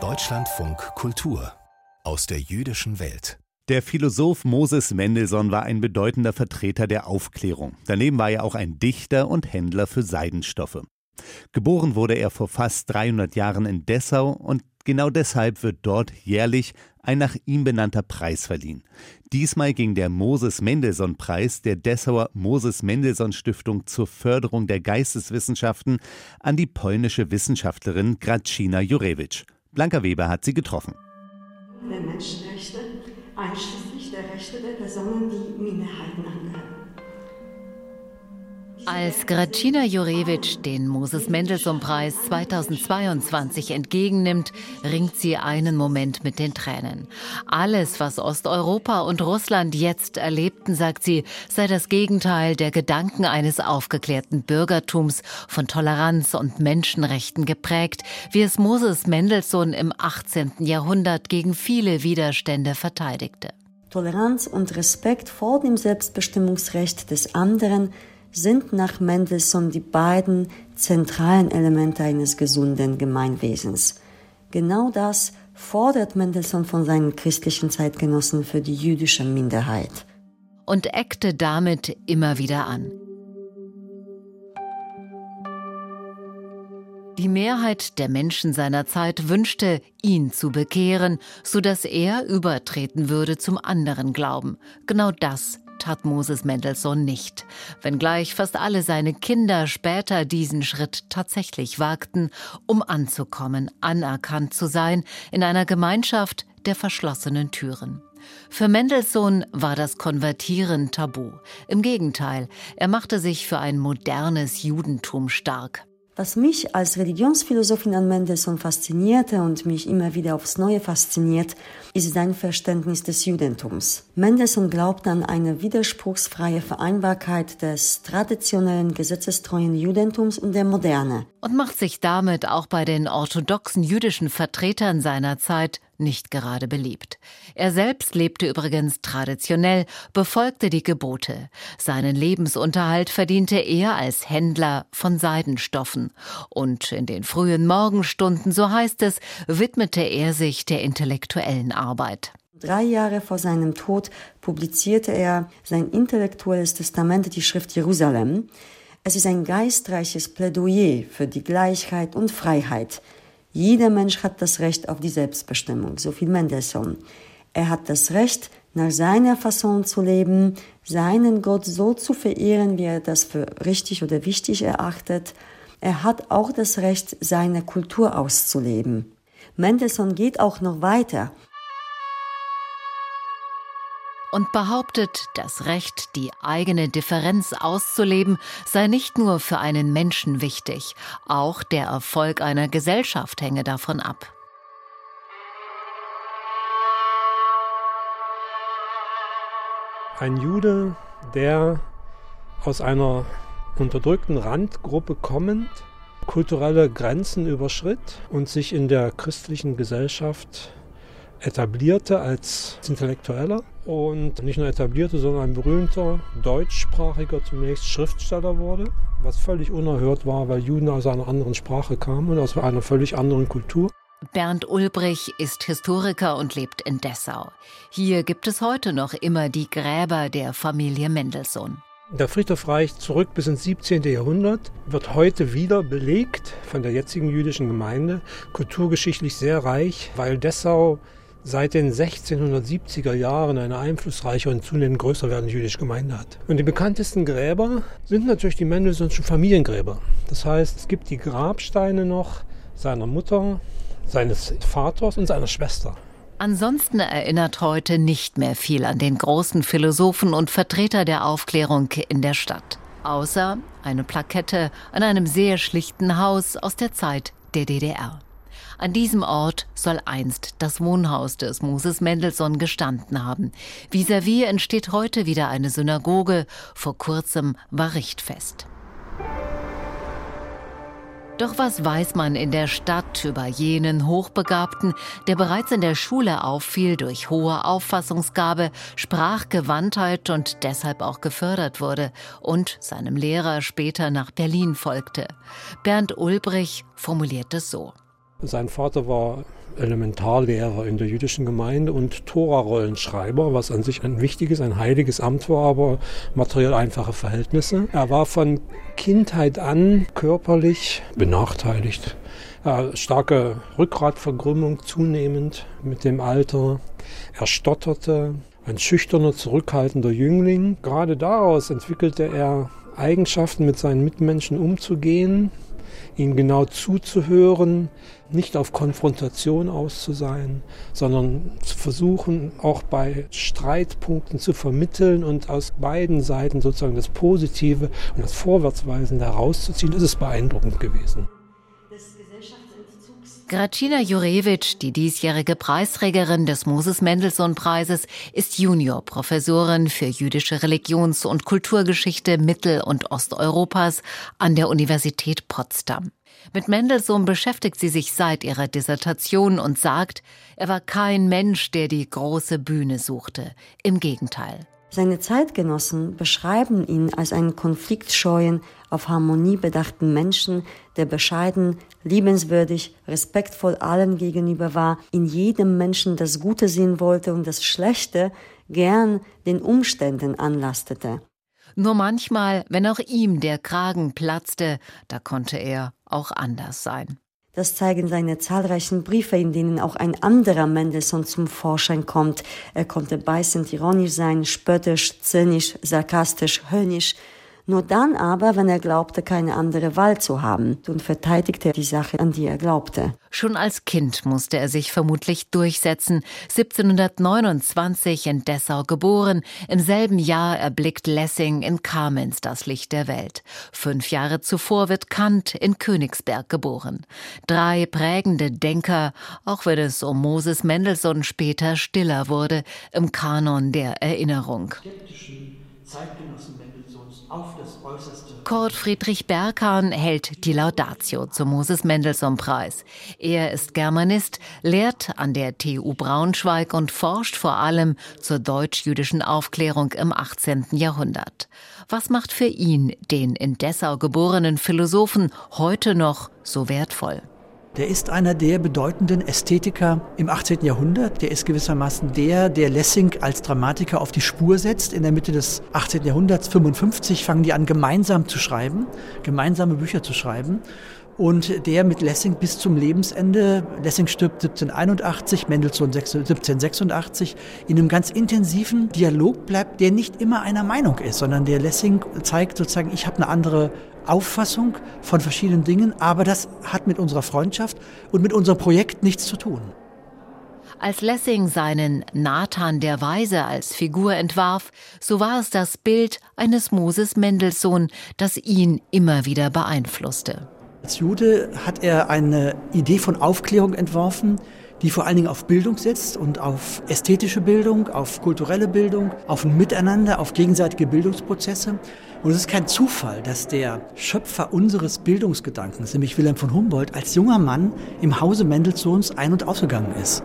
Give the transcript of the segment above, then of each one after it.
Deutschlandfunk Kultur aus der jüdischen Welt. Der Philosoph Moses Mendelssohn war ein bedeutender Vertreter der Aufklärung. Daneben war er auch ein Dichter und Händler für Seidenstoffe. Geboren wurde er vor fast 300 Jahren in Dessau und genau deshalb wird dort jährlich ein nach ihm benannter Preis verliehen. Diesmal ging der Moses Mendelssohn Preis der Dessauer Moses Mendelssohn Stiftung zur Förderung der Geisteswissenschaften an die polnische Wissenschaftlerin Gracina Jurewicz. Blanka Weber hat sie getroffen. Der Menschenrechte, einschließlich der Rechte der Personen, die Minderheiten angehören. Als Gracina Jurewitsch den Moses Mendelssohn-Preis 2022 entgegennimmt, ringt sie einen Moment mit den Tränen. Alles, was Osteuropa und Russland jetzt erlebten, sagt sie, sei das Gegenteil der Gedanken eines aufgeklärten Bürgertums, von Toleranz und Menschenrechten geprägt, wie es Moses Mendelssohn im 18. Jahrhundert gegen viele Widerstände verteidigte. Toleranz und Respekt vor dem Selbstbestimmungsrecht des anderen sind nach Mendelssohn die beiden zentralen Elemente eines gesunden Gemeinwesens. Genau das fordert Mendelssohn von seinen christlichen Zeitgenossen für die jüdische Minderheit. Und eckte damit immer wieder an. Die Mehrheit der Menschen seiner Zeit wünschte, ihn zu bekehren, so dass er übertreten würde zum anderen Glauben. Genau das tat Moses Mendelssohn nicht, wenngleich fast alle seine Kinder später diesen Schritt tatsächlich wagten, um anzukommen, anerkannt zu sein in einer Gemeinschaft der verschlossenen Türen. Für Mendelssohn war das Konvertieren tabu. Im Gegenteil, er machte sich für ein modernes Judentum stark. Was mich als Religionsphilosophin an Mendelssohn faszinierte und mich immer wieder aufs Neue fasziniert, ist sein Verständnis des Judentums. Mendelssohn glaubt an eine widerspruchsfreie Vereinbarkeit des traditionellen gesetzestreuen Judentums und der Moderne. Und macht sich damit auch bei den orthodoxen jüdischen Vertretern seiner Zeit nicht gerade beliebt. Er selbst lebte übrigens traditionell, befolgte die Gebote. Seinen Lebensunterhalt verdiente er als Händler von Seidenstoffen. Und in den frühen Morgenstunden, so heißt es, widmete er sich der intellektuellen Arbeit. Drei Jahre vor seinem Tod publizierte er sein intellektuelles Testament, die Schrift Jerusalem. Es ist ein geistreiches Plädoyer für die Gleichheit und Freiheit. Jeder Mensch hat das Recht auf die Selbstbestimmung, so viel Mendelssohn. Er hat das Recht, nach seiner Fasson zu leben, seinen Gott so zu verehren, wie er das für richtig oder wichtig erachtet. Er hat auch das Recht, seine Kultur auszuleben. Mendelssohn geht auch noch weiter und behauptet, das Recht, die eigene Differenz auszuleben, sei nicht nur für einen Menschen wichtig, auch der Erfolg einer Gesellschaft hänge davon ab. Ein Jude, der aus einer unterdrückten Randgruppe kommend kulturelle Grenzen überschritt und sich in der christlichen Gesellschaft etablierte als Intellektueller und nicht nur etablierte, sondern ein berühmter deutschsprachiger zunächst Schriftsteller wurde, was völlig unerhört war, weil Juden aus einer anderen Sprache kamen und aus einer völlig anderen Kultur. Bernd Ulbrich ist Historiker und lebt in Dessau. Hier gibt es heute noch immer die Gräber der Familie Mendelssohn. Der Friedhof reicht zurück bis ins 17. Jahrhundert, wird heute wieder belegt von der jetzigen jüdischen Gemeinde, kulturgeschichtlich sehr reich, weil Dessau seit den 1670er Jahren eine einflussreiche und zunehmend größer werdende jüdische Gemeinde hat. Und die bekanntesten Gräber sind natürlich die Mendelssohnschen Familiengräber. Das heißt, es gibt die Grabsteine noch seiner Mutter, seines Vaters und seiner Schwester. Ansonsten erinnert heute nicht mehr viel an den großen Philosophen und Vertreter der Aufklärung in der Stadt. Außer eine Plakette an einem sehr schlichten Haus aus der Zeit der DDR. An diesem Ort soll einst das Wohnhaus des Moses Mendelssohn gestanden haben. Vis-à-vis -vis entsteht heute wieder eine Synagoge. Vor kurzem war Richtfest. Doch was weiß man in der Stadt über jenen Hochbegabten, der bereits in der Schule auffiel durch hohe Auffassungsgabe, Sprachgewandtheit und deshalb auch gefördert wurde und seinem Lehrer später nach Berlin folgte? Bernd Ulbrich formuliert es so. Sein Vater war Elementarlehrer in der jüdischen Gemeinde und Tora-Rollenschreiber, was an sich ein wichtiges, ein heiliges Amt war, aber materiell einfache Verhältnisse. Er war von Kindheit an körperlich benachteiligt. Ja, starke Rückgratverkrümmung zunehmend mit dem Alter. Er stotterte, ein schüchterner, zurückhaltender Jüngling. Gerade daraus entwickelte er Eigenschaften, mit seinen Mitmenschen umzugehen, ihnen genau zuzuhören, nicht auf Konfrontation aus zu sein, sondern zu versuchen, auch bei Streitpunkten zu vermitteln und aus beiden Seiten sozusagen das Positive und das Vorwärtsweisende herauszuziehen. Das ist beeindruckend gewesen. Gracina Jurewitsch, die diesjährige Preisträgerin des Moses Mendelssohn Preises, ist Juniorprofessorin für jüdische Religions- und Kulturgeschichte Mittel- und Osteuropas an der Universität Potsdam. Mit Mendelssohn beschäftigt sie sich seit ihrer Dissertation und sagt, er war kein Mensch, der die große Bühne suchte. Im Gegenteil. Seine Zeitgenossen beschreiben ihn als einen konfliktscheuen, auf Harmonie bedachten Menschen, der bescheiden, liebenswürdig, respektvoll allen gegenüber war, in jedem Menschen das Gute sehen wollte und das Schlechte gern den Umständen anlastete. Nur manchmal, wenn auch ihm der Kragen platzte, da konnte er auch anders sein. Das zeigen seine zahlreichen Briefe, in denen auch ein anderer Mendelssohn zum Vorschein kommt. Er konnte beißend ironisch sein, spöttisch, zynisch, sarkastisch, höhnisch, nur dann aber, wenn er glaubte, keine andere Wahl zu haben und verteidigte die Sache, an die er glaubte. Schon als Kind musste er sich vermutlich durchsetzen. 1729 in Dessau geboren, im selben Jahr erblickt Lessing in Kamenz das Licht der Welt. Fünf Jahre zuvor wird Kant in Königsberg geboren. Drei prägende Denker, auch wenn es um Moses Mendelssohn später stiller wurde im Kanon der Erinnerung. Zeitgenossen auf das Äußerste. Kurt Friedrich Berghahn hält die Laudatio zum Moses Mendelssohn Preis. Er ist Germanist, lehrt an der TU Braunschweig und forscht vor allem zur deutsch-jüdischen Aufklärung im 18. Jahrhundert. Was macht für ihn den in Dessau geborenen Philosophen heute noch so wertvoll? Der ist einer der bedeutenden Ästhetiker im 18. Jahrhundert. Der ist gewissermaßen der, der Lessing als Dramatiker auf die Spur setzt. In der Mitte des 18. Jahrhunderts, 55, fangen die an, gemeinsam zu schreiben, gemeinsame Bücher zu schreiben. Und der mit Lessing bis zum Lebensende, Lessing stirbt 1781, Mendelssohn 1786, in einem ganz intensiven Dialog bleibt, der nicht immer einer Meinung ist, sondern der Lessing zeigt sozusagen, ich habe eine andere Auffassung von verschiedenen Dingen, aber das hat mit unserer Freundschaft und mit unserem Projekt nichts zu tun. Als Lessing seinen Nathan der Weise als Figur entwarf, so war es das Bild eines Moses Mendelssohn, das ihn immer wieder beeinflusste. Als Jude hat er eine Idee von Aufklärung entworfen, die vor allen Dingen auf Bildung setzt und auf ästhetische Bildung, auf kulturelle Bildung, auf ein Miteinander, auf gegenseitige Bildungsprozesse. Und es ist kein Zufall, dass der Schöpfer unseres Bildungsgedankens, nämlich Wilhelm von Humboldt, als junger Mann im Hause Mendelssohns ein- und ausgegangen ist.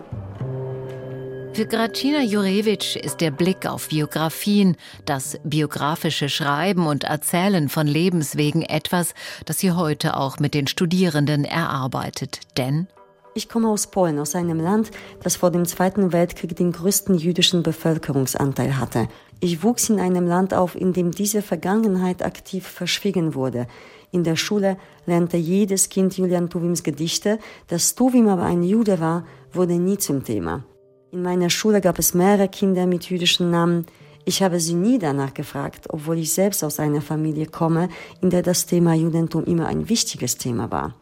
Für Gracina Jurewitsch ist der Blick auf Biografien, das biografische Schreiben und Erzählen von Lebenswegen etwas, das sie heute auch mit den Studierenden erarbeitet. Denn ich komme aus Polen, aus einem Land, das vor dem Zweiten Weltkrieg den größten jüdischen Bevölkerungsanteil hatte. Ich wuchs in einem Land auf, in dem diese Vergangenheit aktiv verschwiegen wurde. In der Schule lernte jedes Kind Julian Tuwims Gedichte. Dass Tuwim aber ein Jude war, wurde nie zum Thema. In meiner Schule gab es mehrere Kinder mit jüdischen Namen. Ich habe sie nie danach gefragt, obwohl ich selbst aus einer Familie komme, in der das Thema Judentum immer ein wichtiges Thema war.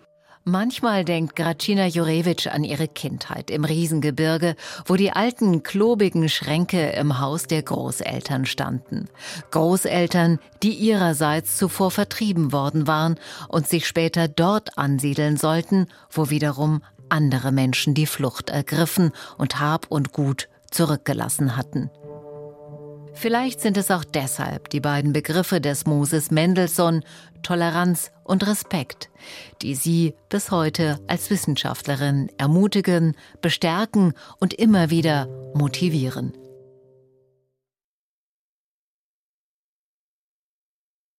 Manchmal denkt Gracina Jurewitsch an ihre Kindheit im Riesengebirge, wo die alten, klobigen Schränke im Haus der Großeltern standen. Großeltern, die ihrerseits zuvor vertrieben worden waren und sich später dort ansiedeln sollten, wo wiederum andere Menschen die Flucht ergriffen und Hab und Gut zurückgelassen hatten. Vielleicht sind es auch deshalb die beiden Begriffe des Moses Mendelssohn, Toleranz und Respekt, die sie bis heute als Wissenschaftlerin ermutigen, bestärken und immer wieder motivieren.